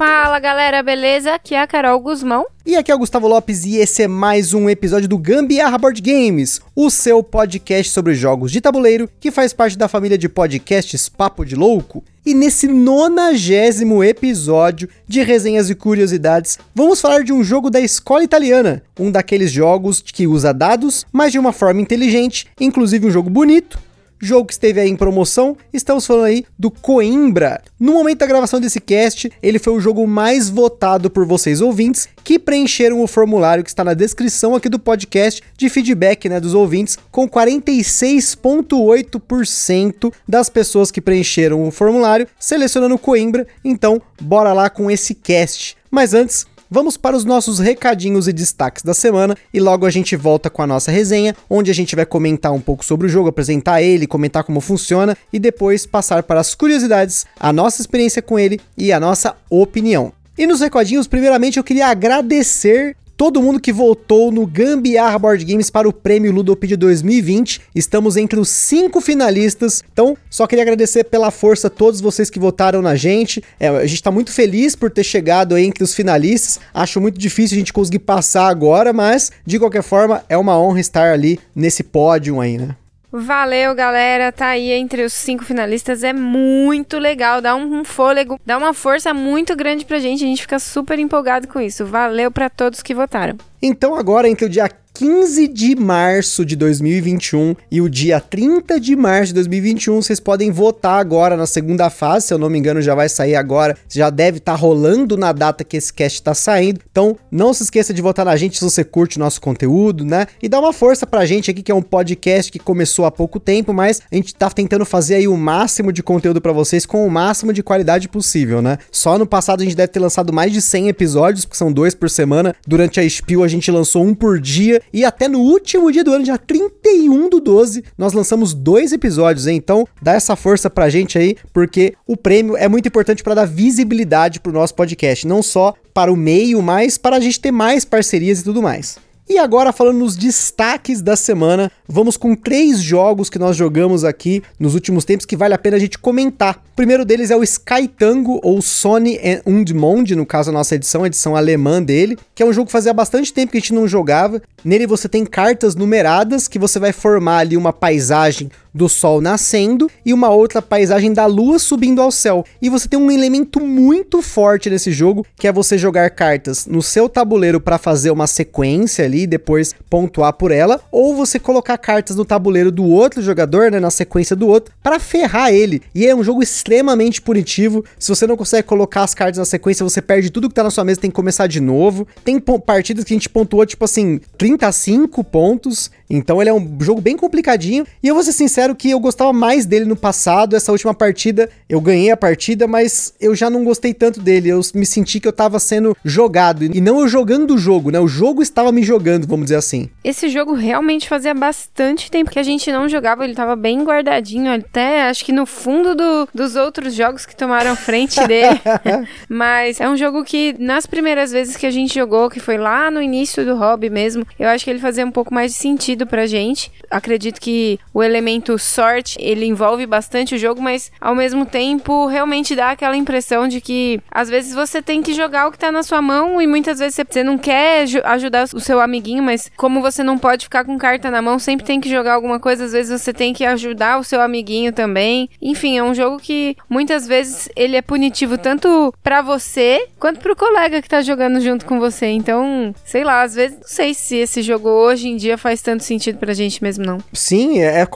Fala galera, beleza? Aqui é a Carol Guzmão. E aqui é o Gustavo Lopes e esse é mais um episódio do Gambiarra Board Games, o seu podcast sobre jogos de tabuleiro que faz parte da família de podcasts Papo de Louco. E nesse nonagésimo episódio de resenhas e curiosidades, vamos falar de um jogo da escola italiana, um daqueles jogos que usa dados, mas de uma forma inteligente, inclusive um jogo bonito, jogo que esteve aí em promoção, estamos falando aí do Coimbra. No momento da gravação desse cast, ele foi o jogo mais votado por vocês ouvintes que preencheram o formulário que está na descrição aqui do podcast de feedback né, dos ouvintes, com 46,8% das pessoas que preencheram o formulário selecionando Coimbra. Então, bora lá com esse cast. Mas antes, Vamos para os nossos recadinhos e destaques da semana e logo a gente volta com a nossa resenha, onde a gente vai comentar um pouco sobre o jogo, apresentar ele, comentar como funciona e depois passar para as curiosidades, a nossa experiência com ele e a nossa opinião. E nos recadinhos, primeiramente eu queria agradecer todo mundo que votou no Gambiarra Board Games para o Prêmio Ludopedia 2020. Estamos entre os cinco finalistas. Então, só queria agradecer pela força a todos vocês que votaram na gente. É, a gente está muito feliz por ter chegado entre os finalistas. Acho muito difícil a gente conseguir passar agora, mas de qualquer forma é uma honra estar ali nesse pódio aí, né? Valeu, galera. Tá aí entre os cinco finalistas. É muito legal. Dá um, fôlego, dá uma força muito grande pra gente. A gente fica super empolgado com isso. Valeu para todos que votaram. Então, agora, entre o dia 15 de março de 2021 e o dia 30 de março de 2021. Vocês podem votar agora na segunda fase, se eu não me engano, já vai sair agora. Já deve estar tá rolando na data que esse cast está saindo. Então, não se esqueça de votar na gente se você curte o nosso conteúdo, né? E dá uma força pra gente aqui, que é um podcast que começou há pouco tempo, mas a gente tá tentando fazer aí o máximo de conteúdo para vocês com o máximo de qualidade possível, né? Só no passado a gente deve ter lançado mais de 100 episódios, porque são dois por semana. Durante a Spiel a gente lançou um por dia e até no último dia do ano, dia 31 do 12, nós lançamos dois episódios, hein? Então, dá essa força pra gente aí, porque o prêmio é muito importante para dar visibilidade pro nosso podcast, não só para o meio, mas para a gente ter mais parcerias e tudo mais. E agora, falando nos destaques da semana, vamos com três jogos que nós jogamos aqui nos últimos tempos que vale a pena a gente comentar. O primeiro deles é o Sky Tango, ou Sony und Monde, no caso a nossa edição, a edição alemã dele, que é um jogo que fazia bastante tempo que a gente não jogava. Nele você tem cartas numeradas que você vai formar ali uma paisagem do sol nascendo e uma outra paisagem da lua subindo ao céu. E você tem um elemento muito forte nesse jogo, que é você jogar cartas no seu tabuleiro para fazer uma sequência ali e depois pontuar por ela, ou você colocar cartas no tabuleiro do outro jogador, né, na sequência do outro, para ferrar ele. E é um jogo extremamente punitivo. Se você não consegue colocar as cartas na sequência, você perde tudo que tá na sua mesa, tem que começar de novo. Tem partidas que a gente pontuou tipo assim, 35 pontos. Então ele é um jogo bem complicadinho. E eu vou ser sincero que eu gostava mais dele no passado. Essa última partida, eu ganhei a partida, mas eu já não gostei tanto dele. Eu me senti que eu tava sendo jogado. E não eu jogando o jogo, né? O jogo estava me jogando, vamos dizer assim. Esse jogo realmente fazia bastante tempo que a gente não jogava. Ele tava bem guardadinho, até acho que no fundo do, dos outros jogos que tomaram frente dele. mas é um jogo que, nas primeiras vezes que a gente jogou, que foi lá no início do hobby mesmo, eu acho que ele fazia um pouco mais de sentido pra gente. Acredito que o elemento sorte, ele envolve bastante o jogo, mas ao mesmo tempo realmente dá aquela impressão de que às vezes você tem que jogar o que tá na sua mão e muitas vezes você não quer ajudar o seu amiguinho, mas como você não pode ficar com carta na mão, sempre tem que jogar alguma coisa, às vezes você tem que ajudar o seu amiguinho também. Enfim, é um jogo que muitas vezes ele é punitivo tanto para você quanto pro colega que tá jogando junto com você. Então, sei lá, às vezes não sei se esse jogo hoje em dia faz tanto sentido pra gente mesmo, não. Sim, é, é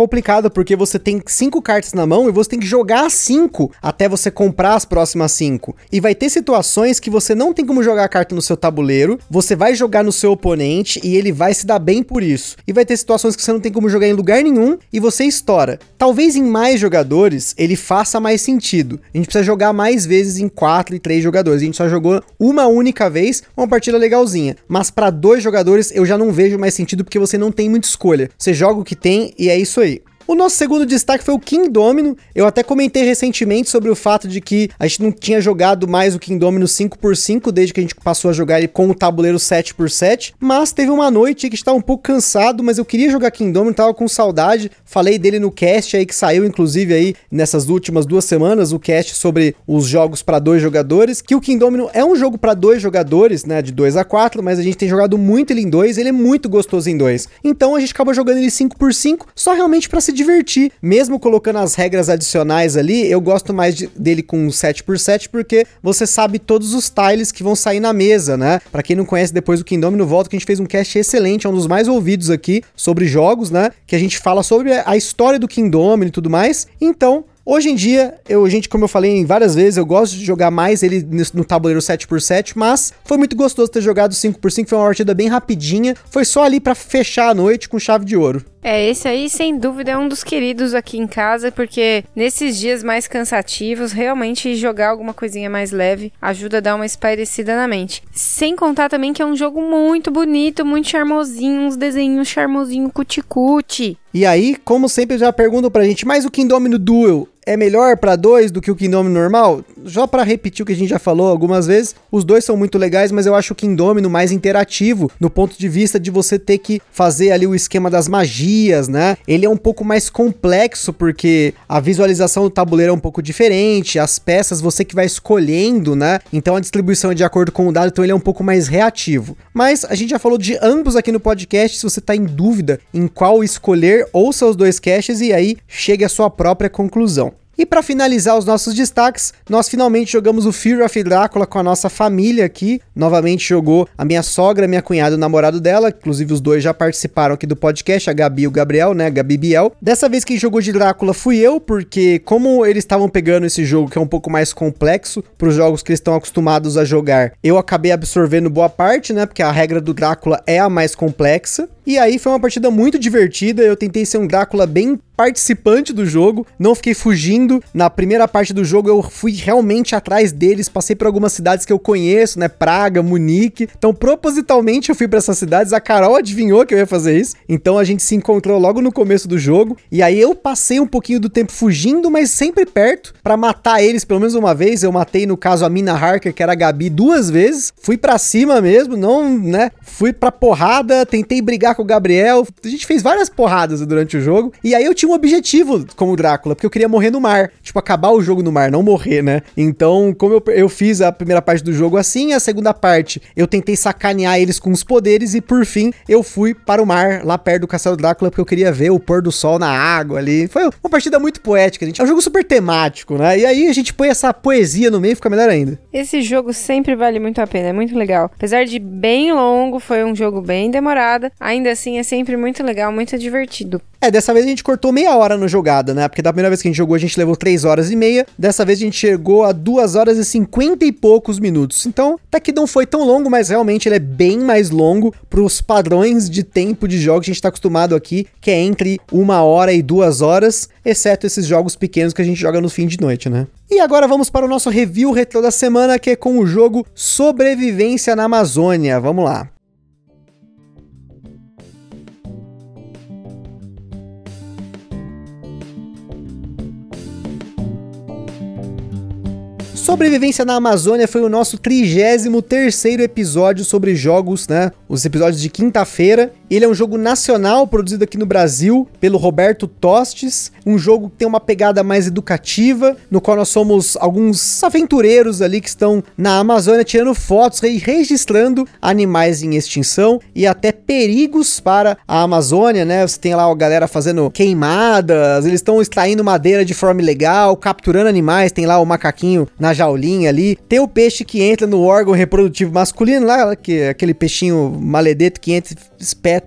complicado porque você tem cinco cartas na mão e você tem que jogar cinco até você comprar as próximas cinco. E vai ter situações que você não tem como jogar a carta no seu tabuleiro, você vai jogar no seu oponente e ele vai se dar bem por isso. E vai ter situações que você não tem como jogar em lugar nenhum e você estoura. Talvez em mais jogadores ele faça mais sentido. A gente precisa jogar mais vezes em quatro e três jogadores. A gente só jogou uma única vez, uma partida legalzinha. Mas para dois jogadores eu já não vejo mais sentido porque você não tem muita escolha. Você joga o que tem e é isso aí. O nosso segundo destaque foi o King Domino. Eu até comentei recentemente sobre o fato de que a gente não tinha jogado mais o King Domino 5x5 desde que a gente passou a jogar ele com o tabuleiro 7x7, mas teve uma noite que estava um pouco cansado, mas eu queria jogar King Domino, tava com saudade. Falei dele no cast aí que saiu inclusive aí nessas últimas duas semanas, o cast sobre os jogos para dois jogadores, que o King Domino é um jogo para dois jogadores, né, de 2 a 4, mas a gente tem jogado muito ele em dois, ele é muito gostoso em dois. Então a gente acabou jogando ele 5x5, só realmente para se divertir. Mesmo colocando as regras adicionais ali, eu gosto mais de, dele com 7x7 porque você sabe todos os tiles que vão sair na mesa, né? Para quem não conhece depois do Kingdom volta que a gente fez um cast excelente, é um dos mais ouvidos aqui sobre jogos, né? Que a gente fala sobre a história do Kingdom e tudo mais. Então, Hoje em dia, eu, gente, como eu falei várias vezes, eu gosto de jogar mais ele no tabuleiro 7x7, mas foi muito gostoso ter jogado 5x5, foi uma partida bem rapidinha, foi só ali para fechar a noite com chave de ouro. É, esse aí, sem dúvida, é um dos queridos aqui em casa, porque nesses dias mais cansativos, realmente jogar alguma coisinha mais leve ajuda a dar uma espairecida na mente. Sem contar também que é um jogo muito bonito, muito charmosinho, uns desenhos charmosinho cuticute. E aí, como sempre, já perguntam pra gente, mas o Kingdomino Duel é melhor para dois do que o Kingdom normal? Já para repetir o que a gente já falou algumas vezes, os dois são muito legais, mas eu acho o Kingdom mais interativo no ponto de vista de você ter que fazer ali o esquema das magias, né? Ele é um pouco mais complexo porque a visualização do tabuleiro é um pouco diferente, as peças você que vai escolhendo, né? Então a distribuição é de acordo com o dado, então ele é um pouco mais reativo. Mas a gente já falou de ambos aqui no podcast, se você tá em dúvida em qual escolher, ouça os dois caches e aí chegue à sua própria conclusão. E para finalizar os nossos destaques, nós finalmente jogamos o Fear of Drácula com a nossa família aqui. Novamente jogou a minha sogra, minha cunhada, o namorado dela, inclusive os dois já participaram aqui do podcast, a Gabi e o Gabriel, né, Gabi Biel. Dessa vez quem jogou de Drácula fui eu, porque como eles estavam pegando esse jogo que é um pouco mais complexo para os jogos que eles estão acostumados a jogar, eu acabei absorvendo boa parte, né, porque a regra do Drácula é a mais complexa. E aí foi uma partida muito divertida, eu tentei ser um Drácula bem participante do jogo, não fiquei fugindo. Na primeira parte do jogo eu fui realmente atrás deles, passei por algumas cidades que eu conheço, né, Praga, Munique. Então propositalmente eu fui para essas cidades, a Carol adivinhou que eu ia fazer isso. Então a gente se encontrou logo no começo do jogo e aí eu passei um pouquinho do tempo fugindo, mas sempre perto para matar eles pelo menos uma vez. Eu matei no caso a Mina Harker, que era a Gabi, duas vezes. Fui para cima mesmo, não, né? Fui pra porrada, tentei brigar com o Gabriel. A gente fez várias porradas durante o jogo. E aí eu tinha um objetivo como Drácula, porque eu queria morrer no mar. Tipo, acabar o jogo no mar, não morrer, né? Então, como eu, eu fiz a primeira parte do jogo assim, a segunda parte eu tentei sacanear eles com os poderes. E por fim, eu fui para o mar, lá perto do Castelo Drácula, porque eu queria ver o pôr do sol na água ali. Foi uma partida muito poética, gente. É um jogo super temático, né? E aí a gente põe essa poesia no meio e fica melhor ainda. Esse jogo sempre vale muito a pena, é muito legal. Apesar de bem longo, foi um jogo bem demorado. Ainda ainda assim é sempre muito legal, muito divertido. É, dessa vez a gente cortou meia hora no jogada, né? Porque da primeira vez que a gente jogou a gente levou 3 horas e meia. Dessa vez a gente chegou a 2 horas e 50 e poucos minutos. Então, até que não foi tão longo, mas realmente ele é bem mais longo pros padrões de tempo de jogos que a gente tá acostumado aqui, que é entre uma hora e duas horas, exceto esses jogos pequenos que a gente joga no fim de noite, né? E agora vamos para o nosso review retrô da semana, que é com o jogo Sobrevivência na Amazônia. Vamos lá. Sobrevivência na Amazônia foi o nosso 33 episódio sobre jogos, né? Os episódios de quinta-feira. Ele é um jogo nacional produzido aqui no Brasil pelo Roberto Tostes, um jogo que tem uma pegada mais educativa, no qual nós somos alguns aventureiros ali que estão na Amazônia tirando fotos e registrando animais em extinção e até perigos para a Amazônia, né? Você tem lá a galera fazendo queimadas, eles estão extraindo madeira de forma ilegal, capturando animais, tem lá o macaquinho na jaulinha ali, tem o peixe que entra no órgão reprodutivo masculino lá, que é aquele peixinho maledeto que entra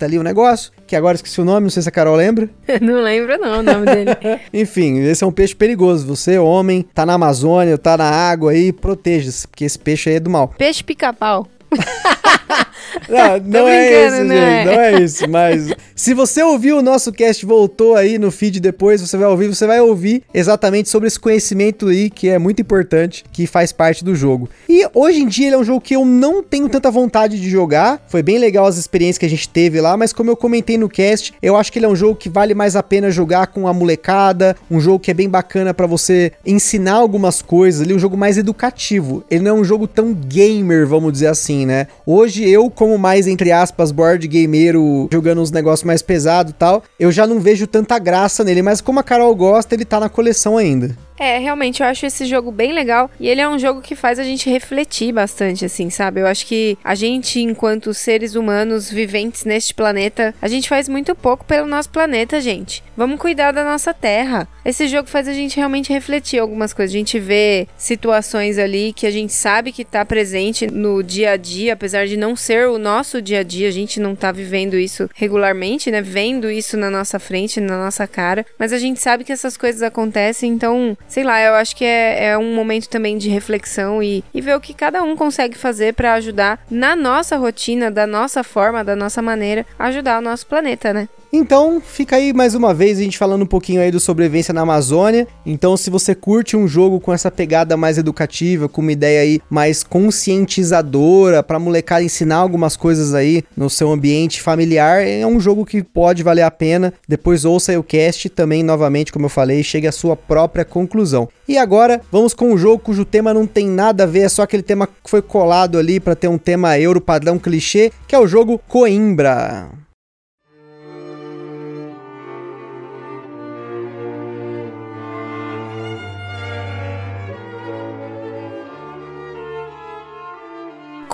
ali o negócio, que agora esqueci o nome, não sei se a Carol lembra. não lembro não o nome dele. Enfim, esse é um peixe perigoso. Você, homem, tá na Amazônia, tá na água aí, proteja-se, porque esse peixe aí é do mal. Peixe pica-pau. Não, não é isso, não gente. É. Não é isso. Mas se você ouviu o nosso cast, voltou aí no feed depois, você vai ouvir, você vai ouvir exatamente sobre esse conhecimento aí que é muito importante, que faz parte do jogo. E hoje em dia ele é um jogo que eu não tenho tanta vontade de jogar. Foi bem legal as experiências que a gente teve lá, mas como eu comentei no cast, eu acho que ele é um jogo que vale mais a pena jogar com a molecada, um jogo que é bem bacana para você ensinar algumas coisas, ele é um jogo mais educativo. Ele não é um jogo tão gamer, vamos dizer assim, né? Hoje eu, como mais entre aspas board gameiro, jogando uns negócios mais pesados e tal, eu já não vejo tanta graça nele, mas como a Carol gosta, ele tá na coleção ainda. É, realmente, eu acho esse jogo bem legal e ele é um jogo que faz a gente refletir bastante, assim, sabe? Eu acho que a gente, enquanto seres humanos viventes neste planeta, a gente faz muito pouco pelo nosso planeta, gente. Vamos cuidar da nossa terra. Esse jogo faz a gente realmente refletir algumas coisas. A gente vê situações ali que a gente sabe que tá presente no dia a dia, apesar de não ser o nosso dia a dia, a gente não tá vivendo isso regularmente, né? Vendo isso na nossa frente, na nossa cara, mas a gente sabe que essas coisas acontecem, então sei lá, eu acho que é, é um momento também de reflexão e, e ver o que cada um consegue fazer para ajudar na nossa rotina, da nossa forma, da nossa maneira, ajudar o nosso planeta, né? Então, fica aí mais uma vez a gente falando um pouquinho aí do sobrevivência na Amazônia. Então, se você curte um jogo com essa pegada mais educativa, com uma ideia aí mais conscientizadora para molecada ensinar algumas coisas aí no seu ambiente familiar, é um jogo que pode valer a pena. Depois ouça aí o cast também novamente, como eu falei, chegue à sua própria conclusão. E agora, vamos com um jogo cujo tema não tem nada a ver, é só aquele tema que foi colado ali para ter um tema euro padrão clichê, que é o jogo Coimbra.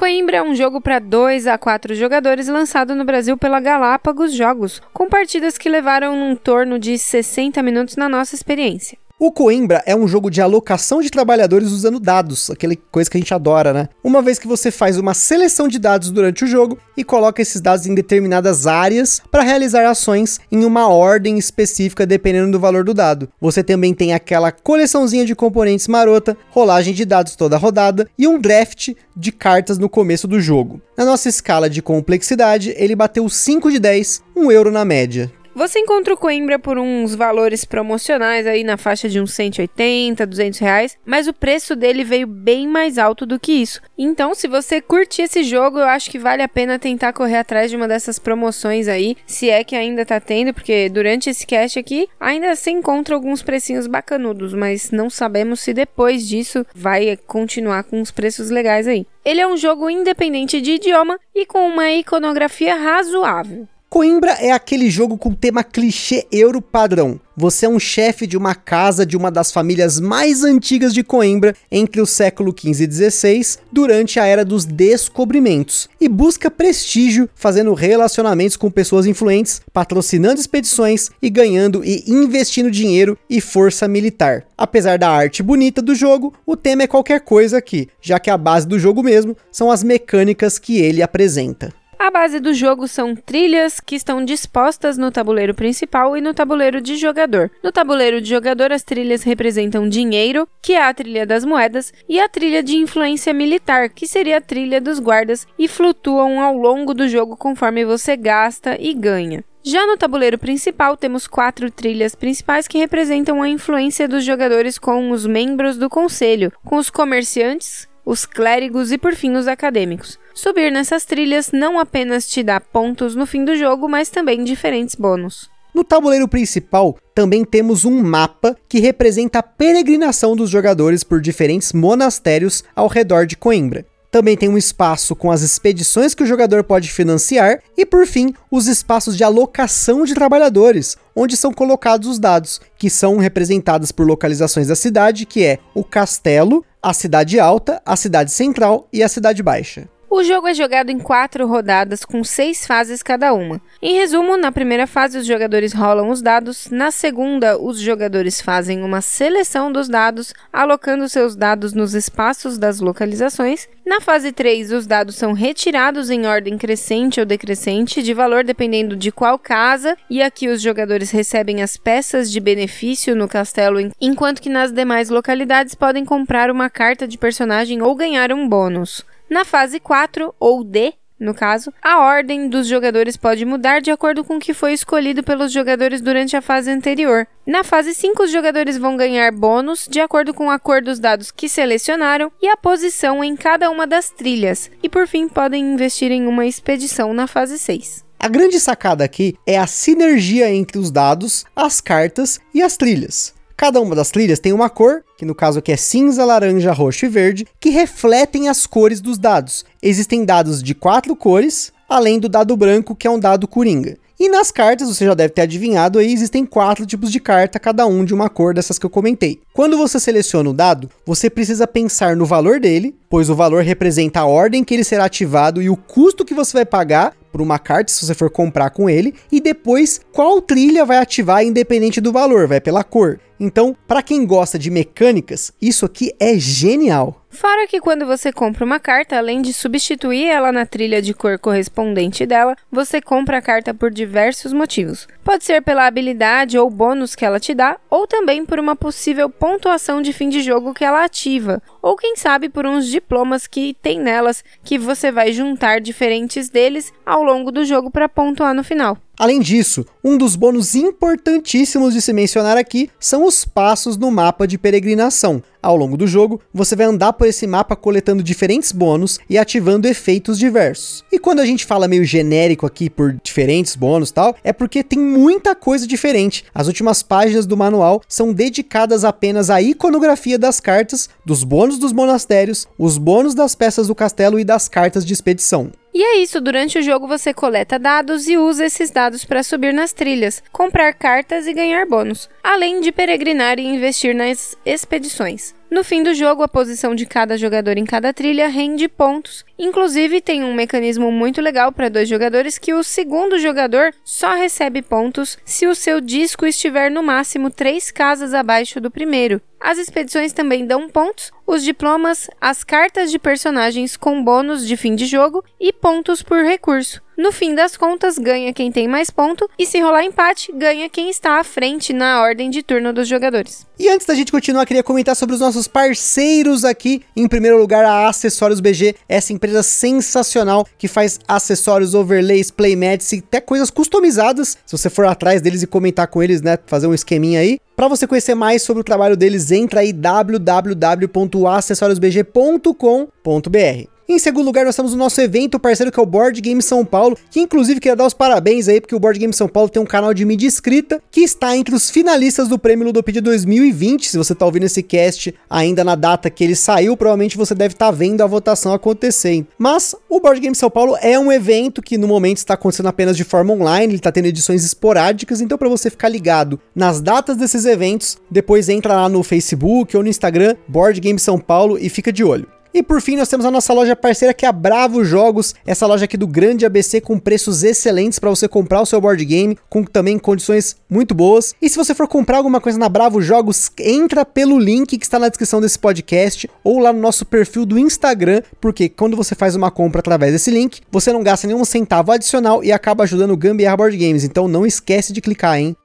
Coimbra é um jogo para 2 a 4 jogadores lançado no Brasil pela Galápagos Jogos, com partidas que levaram um torno de 60 minutos na nossa experiência. O Coimbra é um jogo de alocação de trabalhadores usando dados, aquela coisa que a gente adora, né? Uma vez que você faz uma seleção de dados durante o jogo e coloca esses dados em determinadas áreas para realizar ações em uma ordem específica dependendo do valor do dado. Você também tem aquela coleçãozinha de componentes marota, rolagem de dados toda rodada e um draft de cartas no começo do jogo. Na nossa escala de complexidade, ele bateu 5 de 10, 1 euro na média. Você encontra o Coimbra por uns valores promocionais aí na faixa de uns 180, 200 reais, mas o preço dele veio bem mais alto do que isso. Então, se você curte esse jogo, eu acho que vale a pena tentar correr atrás de uma dessas promoções aí, se é que ainda tá tendo, porque durante esse cast aqui ainda se encontra alguns precinhos bacanudos, mas não sabemos se depois disso vai continuar com os preços legais aí. Ele é um jogo independente de idioma e com uma iconografia razoável. Coimbra é aquele jogo com tema clichê euro padrão. Você é um chefe de uma casa de uma das famílias mais antigas de Coimbra entre o século XV e XVI, durante a era dos descobrimentos, e busca prestígio fazendo relacionamentos com pessoas influentes, patrocinando expedições e ganhando e investindo dinheiro e força militar. Apesar da arte bonita do jogo, o tema é qualquer coisa aqui, já que a base do jogo mesmo são as mecânicas que ele apresenta. A base do jogo são trilhas que estão dispostas no tabuleiro principal e no tabuleiro de jogador. No tabuleiro de jogador, as trilhas representam dinheiro, que é a trilha das moedas, e a trilha de influência militar, que seria a trilha dos guardas, e flutuam ao longo do jogo conforme você gasta e ganha. Já no tabuleiro principal, temos quatro trilhas principais que representam a influência dos jogadores com os membros do conselho, com os comerciantes, os clérigos e, por fim, os acadêmicos. Subir nessas trilhas não apenas te dá pontos no fim do jogo, mas também diferentes bônus. No tabuleiro principal, também temos um mapa que representa a peregrinação dos jogadores por diferentes monastérios ao redor de Coimbra. Também tem um espaço com as expedições que o jogador pode financiar e, por fim, os espaços de alocação de trabalhadores, onde são colocados os dados, que são representados por localizações da cidade, que é o castelo, a cidade alta, a cidade central e a cidade baixa. O jogo é jogado em quatro rodadas, com seis fases cada uma. Em resumo, na primeira fase os jogadores rolam os dados, na segunda os jogadores fazem uma seleção dos dados, alocando seus dados nos espaços das localizações. Na fase 3, os dados são retirados em ordem crescente ou decrescente, de valor dependendo de qual casa, e aqui os jogadores recebem as peças de benefício no castelo, enquanto que nas demais localidades podem comprar uma carta de personagem ou ganhar um bônus. Na fase 4, ou D, no caso, a ordem dos jogadores pode mudar de acordo com o que foi escolhido pelos jogadores durante a fase anterior. Na fase 5, os jogadores vão ganhar bônus de acordo com a cor dos dados que selecionaram e a posição em cada uma das trilhas, e por fim podem investir em uma expedição na fase 6. A grande sacada aqui é a sinergia entre os dados, as cartas e as trilhas. Cada uma das trilhas tem uma cor, que no caso aqui é cinza, laranja, roxo e verde, que refletem as cores dos dados. Existem dados de quatro cores, além do dado branco, que é um dado coringa. E nas cartas, você já deve ter adivinhado aí, existem quatro tipos de carta, cada um de uma cor dessas que eu comentei. Quando você seleciona o dado, você precisa pensar no valor dele, pois o valor representa a ordem que ele será ativado e o custo que você vai pagar por uma carta, se você for comprar com ele, e depois qual trilha vai ativar independente do valor, vai pela cor. Então, para quem gosta de mecânicas, isso aqui é genial. Fora que quando você compra uma carta, além de substituir ela na trilha de cor correspondente dela, você compra a carta por diversos motivos. Pode ser pela habilidade ou bônus que ela te dá, ou também por uma possível pontuação de fim de jogo que ela ativa, ou quem sabe por uns diplomas que tem nelas que você vai juntar diferentes deles ao longo do jogo para pontuar no final. Além disso, um dos bônus importantíssimos de se mencionar aqui são os passos no mapa de peregrinação. Ao longo do jogo, você vai andar por esse mapa coletando diferentes bônus e ativando efeitos diversos. E quando a gente fala meio genérico aqui por diferentes bônus tal, é porque tem muita coisa diferente. As últimas páginas do manual são dedicadas apenas à iconografia das cartas, dos bônus dos monastérios, os bônus das peças do castelo e das cartas de expedição. E é isso, durante o jogo você coleta dados e usa esses dados para subir nas trilhas, comprar cartas e ganhar bônus, além de peregrinar e investir nas expedições. No fim do jogo, a posição de cada jogador em cada trilha rende pontos. Inclusive, tem um mecanismo muito legal para dois jogadores que o segundo jogador só recebe pontos se o seu disco estiver no máximo três casas abaixo do primeiro. As expedições também dão pontos, os diplomas, as cartas de personagens com bônus de fim de jogo e pontos por recurso. No fim das contas, ganha quem tem mais ponto, e se rolar empate, ganha quem está à frente na ordem de turno dos jogadores. E antes da gente continuar, queria comentar sobre os nossos parceiros aqui. Em primeiro lugar, a Acessórios BG, essa empresa sensacional que faz acessórios, overlays, playmats e até coisas customizadas. Se você for atrás deles e comentar com eles, né, fazer um esqueminha aí. Para você conhecer mais sobre o trabalho deles, entra aí www.acessoriosbg.com.br. Em segundo lugar, nós temos o nosso evento parceiro que é o Board Game São Paulo, que inclusive queria dar os parabéns aí, porque o Board Game São Paulo tem um canal de mídia escrita que está entre os finalistas do Prêmio Ludopedia 2020. Se você está ouvindo esse cast ainda na data que ele saiu, provavelmente você deve estar tá vendo a votação acontecer. Mas o Board Game São Paulo é um evento que no momento está acontecendo apenas de forma online, ele está tendo edições esporádicas, então para você ficar ligado nas datas desses eventos, depois entra lá no Facebook ou no Instagram, Board Game São Paulo e fica de olho. E por fim, nós temos a nossa loja parceira que é a Bravo Jogos, essa loja aqui do Grande ABC com preços excelentes para você comprar o seu board game, com também condições muito boas. E se você for comprar alguma coisa na Bravo Jogos, entra pelo link que está na descrição desse podcast ou lá no nosso perfil do Instagram, porque quando você faz uma compra através desse link, você não gasta nenhum centavo adicional e acaba ajudando o Gambiarra Board Games. Então não esquece de clicar, hein?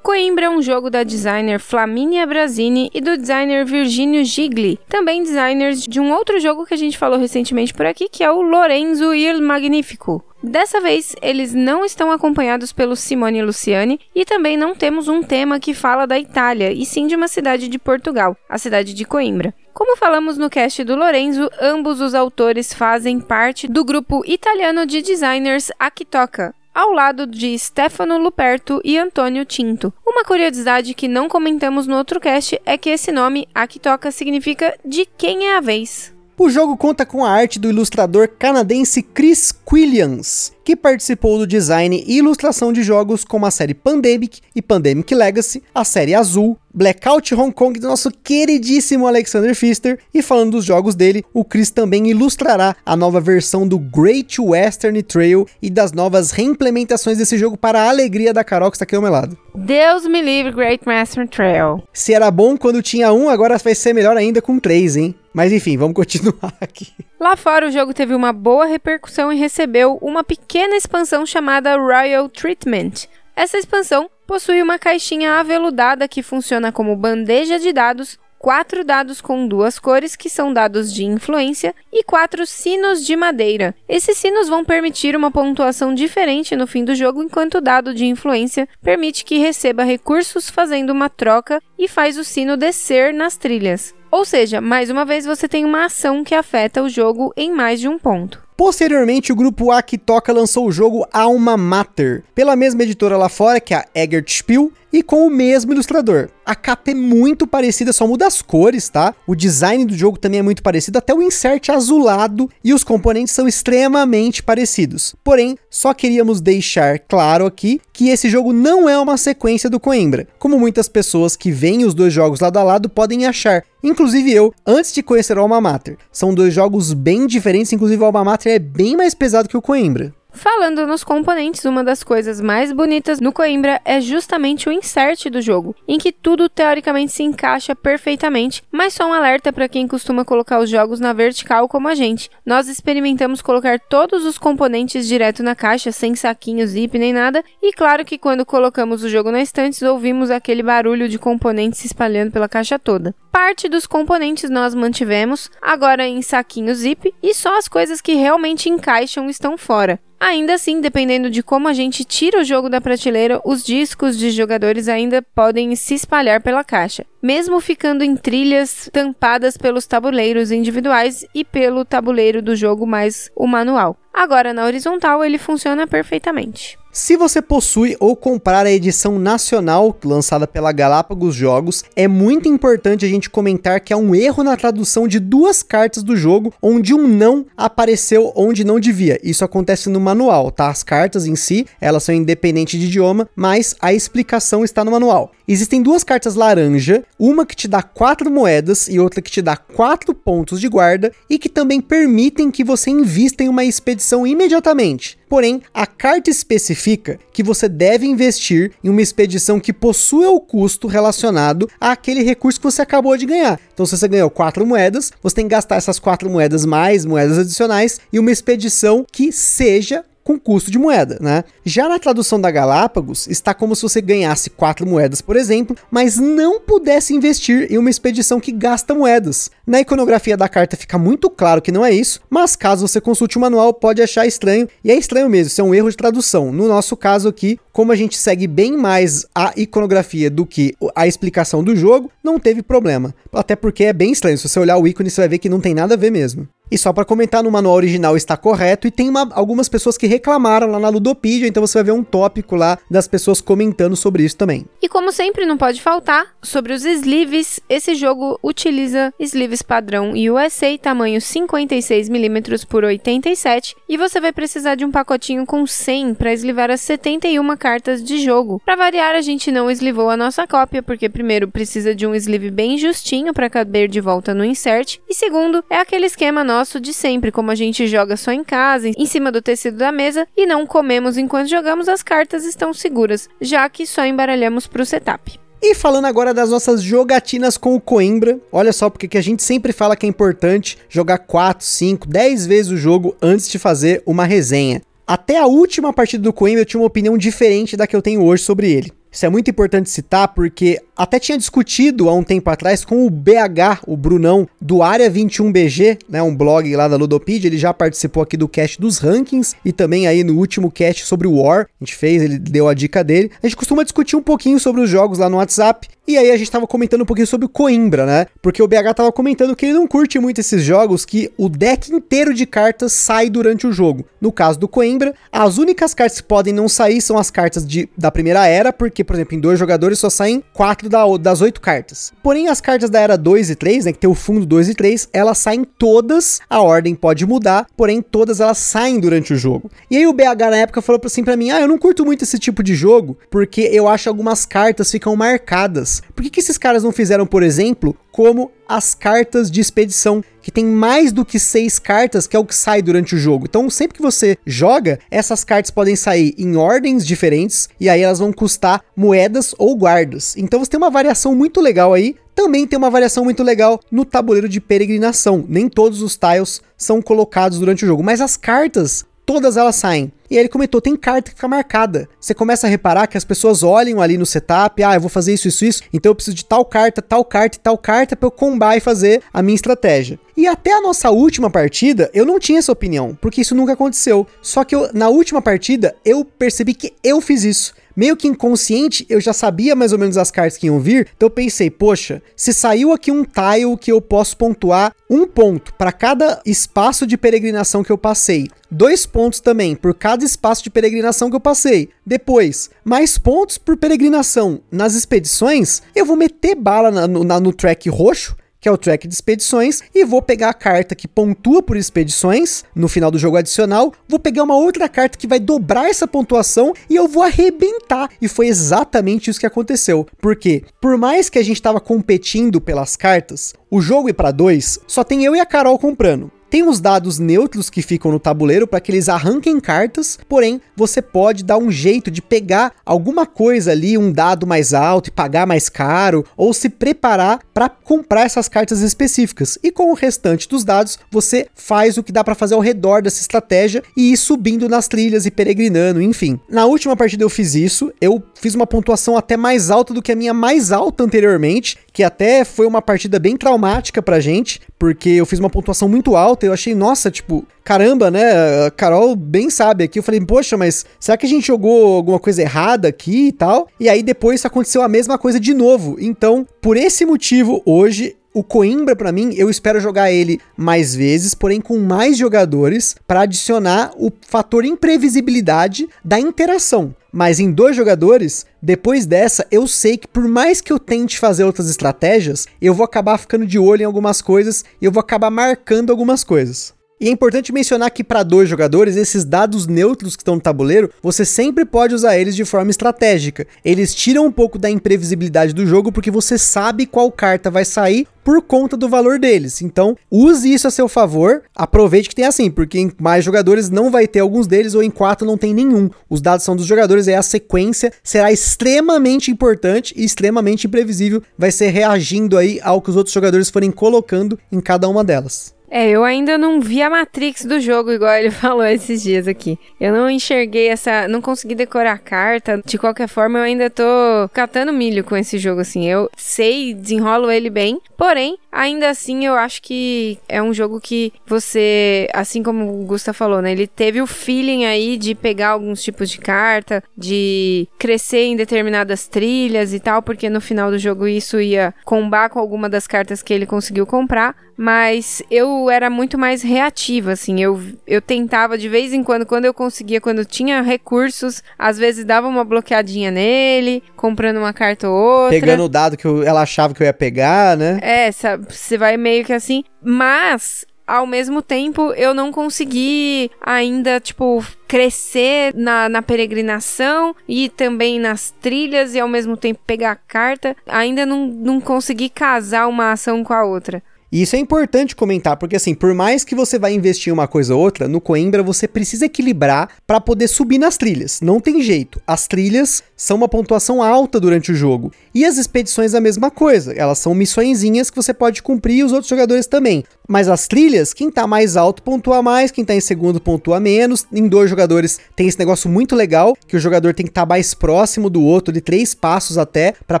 Coimbra é um jogo da designer Flaminia Brasini e do designer Virginio Gigli, também designers de um outro jogo que a gente falou recentemente por aqui, que é o Lorenzo Il Magnifico. Dessa vez, eles não estão acompanhados pelo Simone Luciani e também não temos um tema que fala da Itália, e sim de uma cidade de Portugal, a cidade de Coimbra. Como falamos no cast do Lorenzo, ambos os autores fazem parte do grupo italiano de designers Akitoka, ao lado de Stefano Luperto e Antônio Tinto. Uma curiosidade que não comentamos no outro cast é que esse nome, Akitoka, significa de quem é a vez. O jogo conta com a arte do ilustrador canadense Chris Quilliams, que participou do design e ilustração de jogos como a série Pandemic e Pandemic Legacy, a série Azul, Blackout Hong Kong do nosso queridíssimo Alexander Pfister. E falando dos jogos dele, o Chris também ilustrará a nova versão do Great Western Trail e das novas reimplementações desse jogo para a alegria da Carol que está aqui ao meu lado. Deus me livre, Great Western Trail. Se era bom quando tinha um, agora vai ser melhor ainda com três, hein? Mas enfim, vamos continuar aqui. Lá fora, o jogo teve uma boa repercussão e recebeu uma pequena expansão chamada Royal Treatment. Essa expansão possui uma caixinha aveludada que funciona como bandeja de dados, quatro dados com duas cores, que são dados de influência, e quatro sinos de madeira. Esses sinos vão permitir uma pontuação diferente no fim do jogo, enquanto o dado de influência permite que receba recursos fazendo uma troca e faz o sino descer nas trilhas. Ou seja, mais uma vez você tem uma ação que afeta o jogo em mais de um ponto. Posteriormente, o grupo Akitoka lançou o jogo Alma Mater, pela mesma editora lá fora, que é a Eggert Spiel, e com o mesmo ilustrador. A capa é muito parecida, só muda as cores, tá? O design do jogo também é muito parecido, até o insert azulado e os componentes são extremamente parecidos. Porém, só queríamos deixar claro aqui que esse jogo não é uma sequência do Coimbra, como muitas pessoas que veem os dois jogos lado a lado podem achar. Inclusive eu, antes de conhecer o Alma Mater. São dois jogos bem diferentes, inclusive o Alma Mater é bem mais pesado que o Coimbra. Falando nos componentes, uma das coisas mais bonitas no Coimbra é justamente o insert do jogo, em que tudo teoricamente se encaixa perfeitamente, mas só um alerta para quem costuma colocar os jogos na vertical como a gente. Nós experimentamos colocar todos os componentes direto na caixa, sem saquinho, zip nem nada, e claro que quando colocamos o jogo na estante, ouvimos aquele barulho de componentes se espalhando pela caixa toda. Parte dos componentes nós mantivemos, agora em saquinho zip, e só as coisas que realmente encaixam estão fora. Ainda assim, dependendo de como a gente tira o jogo da prateleira, os discos de jogadores ainda podem se espalhar pela caixa, mesmo ficando em trilhas tampadas pelos tabuleiros individuais e pelo tabuleiro do jogo mais o manual. Agora, na horizontal, ele funciona perfeitamente. Se você possui ou comprar a edição nacional lançada pela Galápagos Jogos, é muito importante a gente comentar que há um erro na tradução de duas cartas do jogo, onde um não apareceu onde não devia. Isso acontece no manual, tá? As cartas em si, elas são independentes de idioma, mas a explicação está no manual. Existem duas cartas laranja, uma que te dá quatro moedas e outra que te dá quatro pontos de guarda e que também permitem que você invista em uma expedição imediatamente. Porém, a carta especifica que você deve investir em uma expedição que possua o custo relacionado àquele recurso que você acabou de ganhar. Então, se você ganhou quatro moedas, você tem que gastar essas quatro moedas mais moedas adicionais e uma expedição que seja com custo de moeda, né? Já na tradução da Galápagos, está como se você ganhasse quatro moedas, por exemplo, mas não pudesse investir em uma expedição que gasta moedas. Na iconografia da carta fica muito claro que não é isso, mas caso você consulte o manual, pode achar estranho, e é estranho mesmo, isso é um erro de tradução. No nosso caso aqui, como a gente segue bem mais a iconografia do que a explicação do jogo, não teve problema. Até porque é bem estranho, se você olhar o ícone, você vai ver que não tem nada a ver mesmo. E só para comentar, no manual original está correto e tem uma, algumas pessoas que reclamaram lá na Ludopedia, então você vai ver um tópico lá das pessoas comentando sobre isso também. E como sempre, não pode faltar, sobre os sleeves, esse jogo utiliza sleeves padrão USA tamanho 56mm por 87 e você vai precisar de um pacotinho com 100 para eslivar as 71 cartas de jogo. Para variar, a gente não eslivou a nossa cópia, porque primeiro precisa de um sleeve bem justinho para caber de volta no insert e segundo, é aquele esquema nosso nosso de sempre, como a gente joga só em casa, em cima do tecido da mesa e não comemos enquanto jogamos, as cartas estão seguras, já que só embaralhamos para o setup. E falando agora das nossas jogatinas com o Coimbra, olha só porque que a gente sempre fala que é importante jogar 4, 5, 10 vezes o jogo antes de fazer uma resenha. Até a última partida do Coimbra eu tinha uma opinião diferente da que eu tenho hoje sobre ele. Isso é muito importante citar porque até tinha discutido há um tempo atrás com o BH, o Brunão, do Área 21BG, né, um blog lá da Ludopedia, ele já participou aqui do cast dos rankings e também aí no último cast sobre o War, a gente fez, ele deu a dica dele. A gente costuma discutir um pouquinho sobre os jogos lá no WhatsApp e aí a gente tava comentando um pouquinho sobre o Coimbra, né? Porque o BH tava comentando que ele não curte muito esses jogos que o deck inteiro de cartas sai durante o jogo. No caso do Coimbra, as únicas cartas que podem não sair são as cartas de, da primeira era, porque, por exemplo, em dois jogadores só saem quatro da, das oito cartas. Porém, as cartas da era 2 e 3, né, que tem o fundo 2 e 3, elas saem todas, a ordem pode mudar, porém todas elas saem durante o jogo. E aí o BH na época falou assim pra mim, ah, eu não curto muito esse tipo de jogo, porque eu acho algumas cartas ficam marcadas. Por que, que esses caras não fizeram, por exemplo, como as cartas de expedição, que tem mais do que seis cartas, que é o que sai durante o jogo. Então, sempre que você joga, essas cartas podem sair em ordens diferentes, e aí elas vão custar moedas ou guardas. Então você tem uma variação muito legal aí. Também tem uma variação muito legal no tabuleiro de peregrinação. Nem todos os tiles são colocados durante o jogo, mas as cartas todas elas saem. E aí ele comentou: tem carta que fica marcada. Você começa a reparar que as pessoas olham ali no setup, ah, eu vou fazer isso, isso, isso, então eu preciso de tal carta, tal carta e tal carta para eu combar e fazer a minha estratégia. E até a nossa última partida, eu não tinha essa opinião, porque isso nunca aconteceu. Só que eu, na última partida, eu percebi que eu fiz isso meio que inconsciente, eu já sabia mais ou menos as cartas que iam vir, então eu pensei, poxa, se saiu aqui um tile que eu posso pontuar um ponto para cada espaço de peregrinação que eu passei, dois pontos também por cada espaço de peregrinação que eu passei. Depois, mais pontos por peregrinação nas expedições, eu vou meter bala na, na, no track roxo que é o track de expedições, e vou pegar a carta que pontua por expedições no final do jogo adicional, vou pegar uma outra carta que vai dobrar essa pontuação e eu vou arrebentar. E foi exatamente isso que aconteceu. Porque, por mais que a gente estava competindo pelas cartas, o jogo ir para dois, só tem eu e a Carol comprando. Tem os dados neutros que ficam no tabuleiro para que eles arranquem cartas, porém você pode dar um jeito de pegar alguma coisa ali, um dado mais alto e pagar mais caro, ou se preparar para comprar essas cartas específicas. E com o restante dos dados, você faz o que dá para fazer ao redor dessa estratégia e ir subindo nas trilhas e peregrinando, enfim. Na última partida eu fiz isso, eu fiz uma pontuação até mais alta do que a minha mais alta anteriormente, que até foi uma partida bem traumática pra gente, porque eu fiz uma pontuação muito alta, eu achei, nossa, tipo, caramba, né? A Carol bem sabe aqui. Eu falei, poxa, mas será que a gente jogou alguma coisa errada aqui e tal? E aí depois aconteceu a mesma coisa de novo. Então, por esse motivo, hoje o Coimbra, para mim, eu espero jogar ele mais vezes, porém com mais jogadores, para adicionar o fator imprevisibilidade da interação. Mas em dois jogadores, depois dessa, eu sei que por mais que eu tente fazer outras estratégias, eu vou acabar ficando de olho em algumas coisas e eu vou acabar marcando algumas coisas. E é importante mencionar que para dois jogadores, esses dados neutros que estão no tabuleiro, você sempre pode usar eles de forma estratégica. Eles tiram um pouco da imprevisibilidade do jogo porque você sabe qual carta vai sair por conta do valor deles. Então, use isso a seu favor. Aproveite que tem assim, porque em mais jogadores não vai ter alguns deles ou em quatro não tem nenhum. Os dados são dos jogadores e a sequência será extremamente importante e extremamente imprevisível. Vai ser reagindo aí ao que os outros jogadores forem colocando em cada uma delas. É, eu ainda não vi a Matrix do jogo, igual ele falou esses dias aqui. Eu não enxerguei essa. Não consegui decorar a carta. De qualquer forma, eu ainda tô catando milho com esse jogo, assim. Eu sei, desenrolo ele bem. Porém, ainda assim, eu acho que é um jogo que você, assim como o Gusta falou, né? Ele teve o feeling aí de pegar alguns tipos de carta, de crescer em determinadas trilhas e tal, porque no final do jogo isso ia combar com alguma das cartas que ele conseguiu comprar mas eu era muito mais reativa, assim, eu, eu tentava de vez em quando, quando eu conseguia, quando tinha recursos, às vezes dava uma bloqueadinha nele, comprando uma carta ou outra. Pegando o dado que eu, ela achava que eu ia pegar, né? É, você vai meio que assim, mas ao mesmo tempo, eu não consegui ainda, tipo, crescer na, na peregrinação e também nas trilhas e ao mesmo tempo pegar a carta. Ainda não, não consegui casar uma ação com a outra. E isso é importante comentar, porque assim, por mais que você vai investir em uma coisa ou outra, no Coimbra você precisa equilibrar para poder subir nas trilhas. Não tem jeito. As trilhas são uma pontuação alta durante o jogo. E as expedições a mesma coisa. Elas são missõezinhas que você pode cumprir e os outros jogadores também. Mas as trilhas, quem tá mais alto pontua mais, quem tá em segundo pontua menos. Em dois jogadores tem esse negócio muito legal, que o jogador tem que estar tá mais próximo do outro, de três passos até, para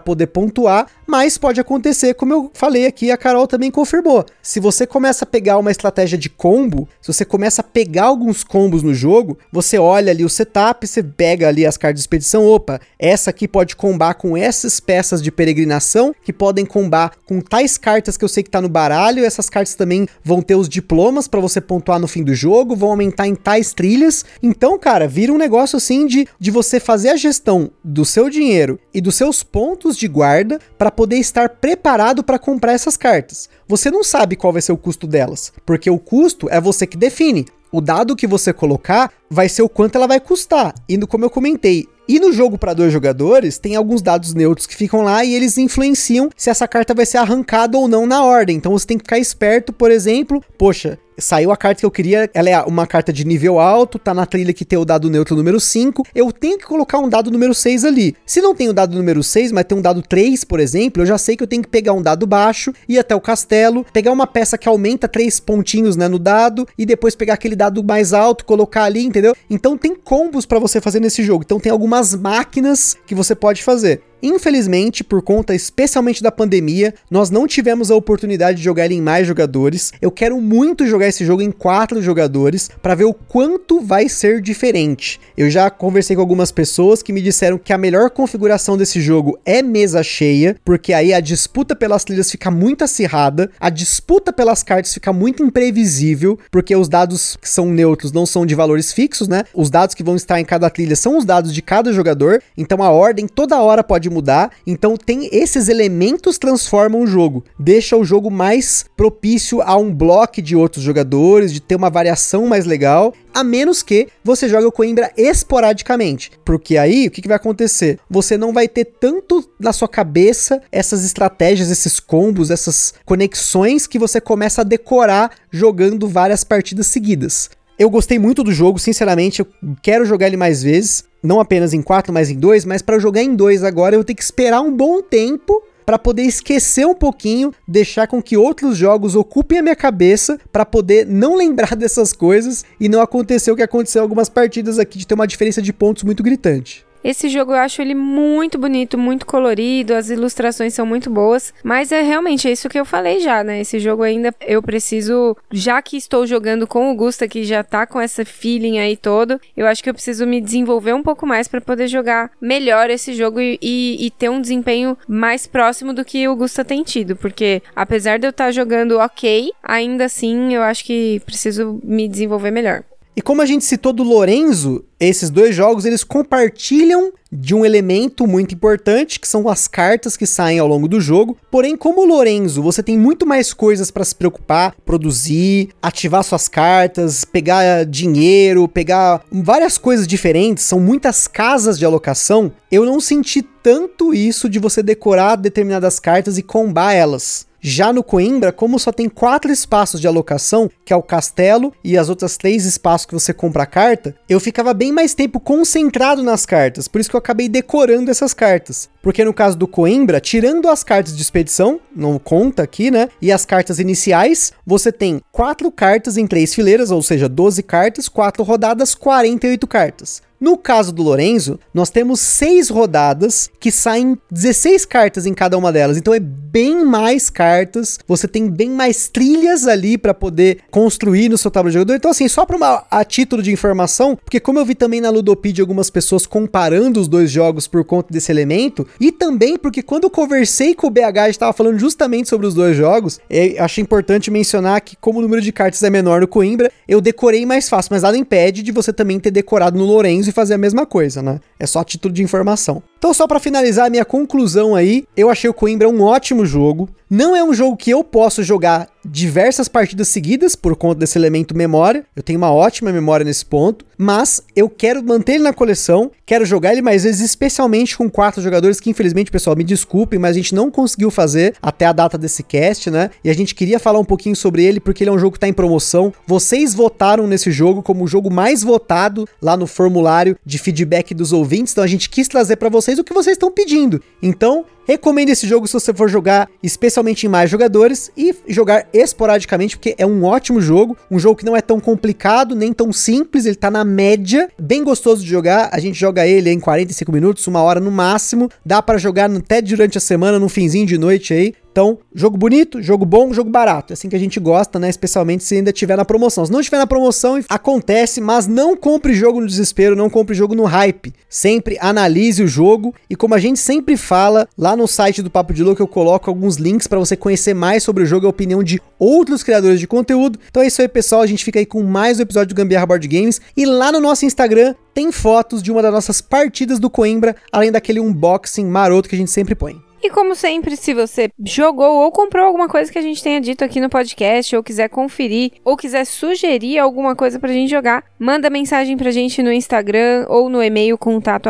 poder pontuar. Mas pode acontecer, como eu falei aqui, a Carol também confirmou. Se você começa a pegar uma estratégia de combo, se você começa a pegar alguns combos no jogo, você olha ali o setup, você pega ali as cartas de expedição, opa, essa aqui pode combar com essas peças de peregrinação, que podem combar com tais cartas que eu sei que tá no baralho, essas cartas também vão ter os diplomas para você pontuar no fim do jogo, vão aumentar em tais trilhas. Então, cara, vira um negócio assim de, de você fazer a gestão do seu dinheiro e dos seus pontos de guarda para poder estar preparado para comprar essas cartas. Você não sabe qual vai ser o custo delas, porque o custo é você que define. O dado que você colocar vai ser o quanto ela vai custar. E como eu comentei, e no jogo para dois jogadores, tem alguns dados neutros que ficam lá e eles influenciam se essa carta vai ser arrancada ou não na ordem. Então você tem que ficar esperto, por exemplo, poxa, saiu a carta que eu queria, ela é uma carta de nível alto, tá na trilha que tem o dado neutro número 5, eu tenho que colocar um dado número 6 ali. Se não tem o dado número 6, mas tem um dado 3, por exemplo, eu já sei que eu tenho que pegar um dado baixo, ir até o castelo, pegar uma peça que aumenta 3 pontinhos né, no dado, e depois pegar aquele dado mais alto, colocar ali, entendeu? Então tem combos para você fazer nesse jogo. Então tem algumas máquinas que você pode fazer. Infelizmente, por conta especialmente da pandemia, nós não tivemos a oportunidade de jogar ele em mais jogadores. Eu quero muito jogar esse jogo em quatro jogadores para ver o quanto vai ser diferente. Eu já conversei com algumas pessoas que me disseram que a melhor configuração desse jogo é mesa cheia, porque aí a disputa pelas trilhas fica muito acirrada, a disputa pelas cartas fica muito imprevisível, porque os dados que são neutros não são de valores fixos, né? Os dados que vão estar em cada trilha são os dados de cada jogador, então a ordem toda hora pode mudar. Então tem esses elementos transformam o jogo, deixa o jogo mais propício a um bloco de outros jogadores, de ter uma variação mais legal, a menos que você jogue o Coimbra esporadicamente, porque aí o que, que vai acontecer? Você não vai ter tanto na sua cabeça essas estratégias, esses combos, essas conexões que você começa a decorar jogando várias partidas seguidas. Eu gostei muito do jogo, sinceramente, eu quero jogar ele mais vezes não apenas em 4, mas em 2, mas para jogar em 2 agora eu vou ter que esperar um bom tempo para poder esquecer um pouquinho, deixar com que outros jogos ocupem a minha cabeça para poder não lembrar dessas coisas e não acontecer o que aconteceu em algumas partidas aqui de ter uma diferença de pontos muito gritante. Esse jogo eu acho ele muito bonito, muito colorido, as ilustrações são muito boas, mas é realmente isso que eu falei já, né? Esse jogo ainda eu preciso, já que estou jogando com o Gusta que já tá com essa feeling aí todo, eu acho que eu preciso me desenvolver um pouco mais para poder jogar melhor esse jogo e, e, e, ter um desempenho mais próximo do que o Gusta tem tido, porque apesar de eu estar tá jogando ok, ainda assim eu acho que preciso me desenvolver melhor. E como a gente citou do Lorenzo, esses dois jogos eles compartilham de um elemento muito importante, que são as cartas que saem ao longo do jogo. Porém, como o Lorenzo, você tem muito mais coisas para se preocupar, produzir, ativar suas cartas, pegar dinheiro, pegar várias coisas diferentes, são muitas casas de alocação. Eu não senti tanto isso de você decorar determinadas cartas e combar elas. Já no Coimbra, como só tem quatro espaços de alocação, que é o castelo e as outras três espaços que você compra a carta, eu ficava bem mais tempo concentrado nas cartas, por isso que eu acabei decorando essas cartas. Porque no caso do Coimbra, tirando as cartas de expedição, não conta aqui, né? E as cartas iniciais, você tem quatro cartas em três fileiras, ou seja, 12 cartas, quatro rodadas, 48 cartas. No caso do Lorenzo, nós temos seis rodadas que saem 16 cartas em cada uma delas. Então é bem mais cartas. Você tem bem mais trilhas ali para poder construir no seu tabuleiro de jogador. Então, assim, só para a título de informação, porque como eu vi também na Ludopedia algumas pessoas comparando os dois jogos por conta desse elemento, e também porque quando eu conversei com o BH, gente estava falando justamente sobre os dois jogos, eu achei importante mencionar que, como o número de cartas é menor no Coimbra, eu decorei mais fácil, mas nada impede de você também ter decorado no Lorenzo e fazer a mesma coisa, né? É só título de informação. Então, só para finalizar a minha conclusão aí, eu achei o Coimbra um ótimo jogo. Não é um jogo que eu posso jogar diversas partidas seguidas por conta desse elemento memória. Eu tenho uma ótima memória nesse ponto, mas eu quero manter ele na coleção, quero jogar ele mais vezes, especialmente com quatro jogadores que infelizmente, pessoal, me desculpem, mas a gente não conseguiu fazer até a data desse cast, né? E a gente queria falar um pouquinho sobre ele porque ele é um jogo que tá em promoção. Vocês votaram nesse jogo como o jogo mais votado lá no formulário de feedback dos ouvintes, então a gente quis trazer para vocês o que vocês estão pedindo. Então, Recomendo esse jogo se você for jogar especialmente em mais jogadores e jogar esporadicamente, porque é um ótimo jogo. Um jogo que não é tão complicado, nem tão simples, ele tá na média, bem gostoso de jogar. A gente joga ele em 45 minutos, uma hora no máximo. Dá para jogar até durante a semana, no finzinho de noite aí. Então, jogo bonito, jogo bom, jogo barato. É assim que a gente gosta, né? Especialmente se ainda tiver na promoção. Se não tiver na promoção, acontece, mas não compre jogo no desespero, não compre jogo no hype. Sempre analise o jogo e como a gente sempre fala, lá no site do Papo de Louco eu coloco alguns links para você conhecer mais sobre o jogo e a opinião de outros criadores de conteúdo. Então é isso aí, pessoal. A gente fica aí com mais um episódio do Gambiarra Board Games e lá no nosso Instagram tem fotos de uma das nossas partidas do Coimbra, além daquele unboxing maroto que a gente sempre põe. E como sempre, se você jogou ou comprou alguma coisa que a gente tenha dito aqui no podcast, ou quiser conferir, ou quiser sugerir alguma coisa pra gente jogar, manda mensagem pra gente no Instagram ou no e-mail contato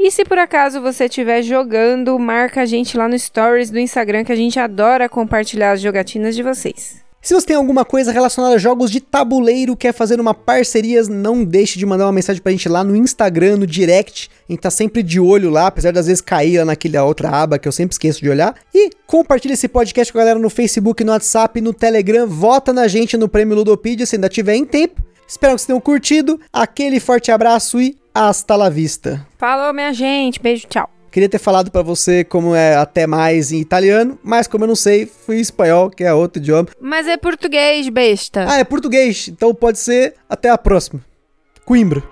E se por acaso você estiver jogando, marca a gente lá no Stories do Instagram, que a gente adora compartilhar as jogatinas de vocês. Se você tem alguma coisa relacionada a jogos de tabuleiro, quer fazer uma parceria, não deixe de mandar uma mensagem pra gente lá no Instagram, no direct. A gente tá sempre de olho lá, apesar das vezes cair lá naquela outra aba que eu sempre esqueço de olhar. E compartilha esse podcast com a galera no Facebook, no WhatsApp, no Telegram. Vota na gente no Prêmio Ludopedia se ainda tiver em tempo. Espero que vocês tenham curtido. Aquele forte abraço e hasta la vista. Falou, minha gente. Beijo, tchau. Queria ter falado para você como é até mais em italiano, mas como eu não sei, fui em espanhol, que é outro idioma. Mas é português, besta. Ah, é português, então pode ser até a próxima. Coimbra.